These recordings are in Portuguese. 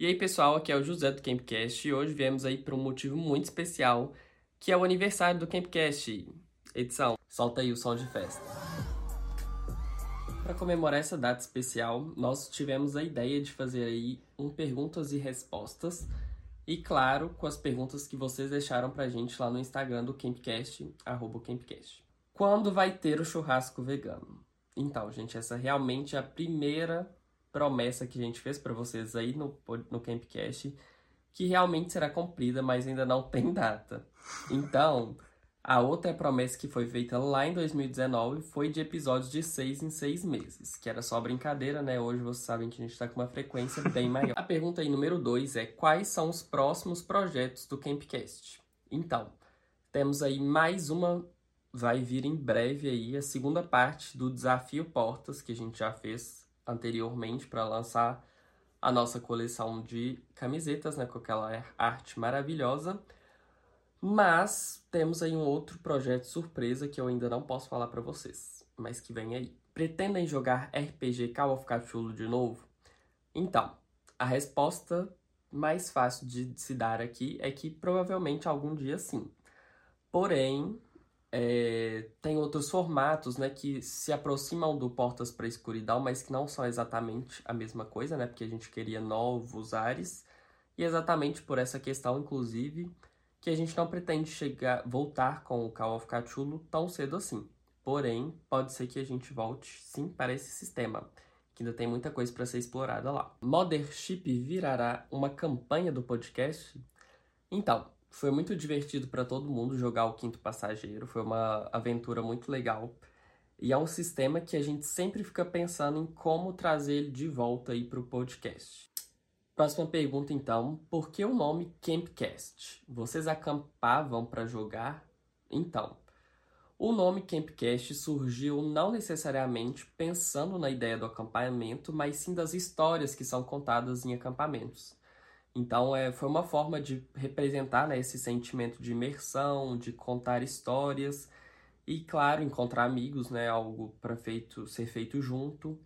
E aí, pessoal, aqui é o José do Campcast e hoje viemos aí para um motivo muito especial, que é o aniversário do Campcast, edição. Solta aí o som de festa. Para comemorar essa data especial, nós tivemos a ideia de fazer aí um perguntas e respostas, e claro, com as perguntas que vocês deixaram pra gente lá no Instagram do Campcast, arroba Campcast. Quando vai ter o churrasco vegano? Então, gente, essa realmente é a primeira promessa que a gente fez para vocês aí no, no Campcast, que realmente será cumprida, mas ainda não tem data. Então, a outra promessa que foi feita lá em 2019 foi de episódios de seis em seis meses, que era só brincadeira, né? Hoje vocês sabem que a gente está com uma frequência bem maior. A pergunta aí número dois é quais são os próximos projetos do Campcast? Então, temos aí mais uma vai vir em breve aí a segunda parte do desafio Portas que a gente já fez anteriormente para lançar a nossa coleção de camisetas, né, com aquela arte maravilhosa. Mas temos aí um outro projeto surpresa que eu ainda não posso falar para vocês, mas que vem aí. Pretendem jogar RPG Call of Cthulhu de novo? Então, a resposta mais fácil de se dar aqui é que provavelmente algum dia sim. Porém, é, tem outros formatos, né, que se aproximam do Portas para a Escuridão, mas que não são exatamente a mesma coisa, né, porque a gente queria novos ares. E exatamente por essa questão, inclusive, que a gente não pretende chegar, voltar com o Call of Cthulhu tão cedo assim. Porém, pode ser que a gente volte sim para esse sistema, que ainda tem muita coisa para ser explorada lá. Mothership virará uma campanha do podcast? Então, foi muito divertido para todo mundo jogar o Quinto Passageiro, foi uma aventura muito legal. E é um sistema que a gente sempre fica pensando em como trazer ele de volta aí para o podcast. Próxima pergunta então, por que o nome Campcast? Vocês acampavam para jogar? Então, o nome Campcast surgiu não necessariamente pensando na ideia do acampamento, mas sim das histórias que são contadas em acampamentos. Então, é, foi uma forma de representar né, esse sentimento de imersão, de contar histórias e, claro, encontrar amigos, né, algo para feito, ser feito junto,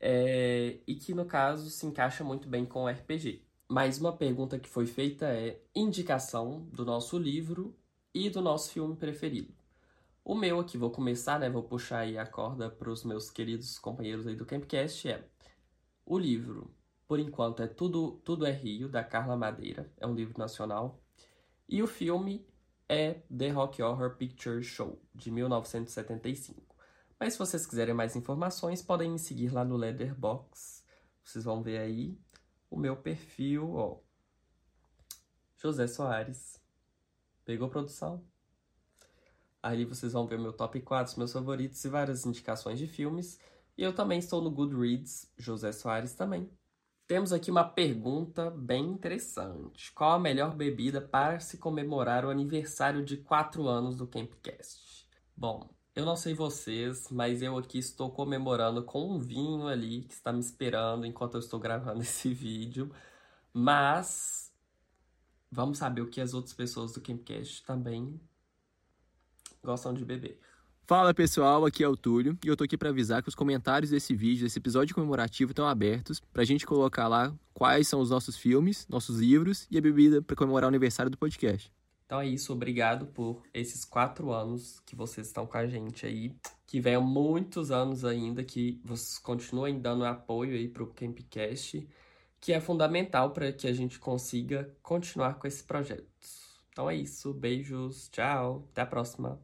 é, e que, no caso, se encaixa muito bem com o RPG. Mais uma pergunta que foi feita é indicação do nosso livro e do nosso filme preferido. O meu aqui, vou começar, né, vou puxar aí a corda para os meus queridos companheiros aí do Campcast, é o livro por enquanto, é Tudo, Tudo é Rio, da Carla Madeira, é um livro nacional. E o filme é The Rock Horror Picture Show, de 1975. Mas se vocês quiserem mais informações, podem me seguir lá no Leatherbox. Vocês vão ver aí o meu perfil, ó. José Soares. Pegou produção? Ali vocês vão ver meu top 4, meus favoritos e várias indicações de filmes. E eu também estou no Goodreads, José Soares também. Temos aqui uma pergunta bem interessante. Qual a melhor bebida para se comemorar o aniversário de 4 anos do Campcast? Bom, eu não sei vocês, mas eu aqui estou comemorando com um vinho ali que está me esperando enquanto eu estou gravando esse vídeo. Mas vamos saber o que as outras pessoas do Campcast também gostam de beber. Fala pessoal, aqui é o Túlio e eu tô aqui para avisar que os comentários desse vídeo, desse episódio comemorativo estão abertos pra gente colocar lá quais são os nossos filmes, nossos livros e a bebida para comemorar o aniversário do podcast. Então é isso, obrigado por esses quatro anos que vocês estão com a gente aí. Que venham muitos anos ainda, que vocês continuem dando apoio aí pro Campcast, que é fundamental para que a gente consiga continuar com esse projeto. Então é isso, beijos, tchau, até a próxima.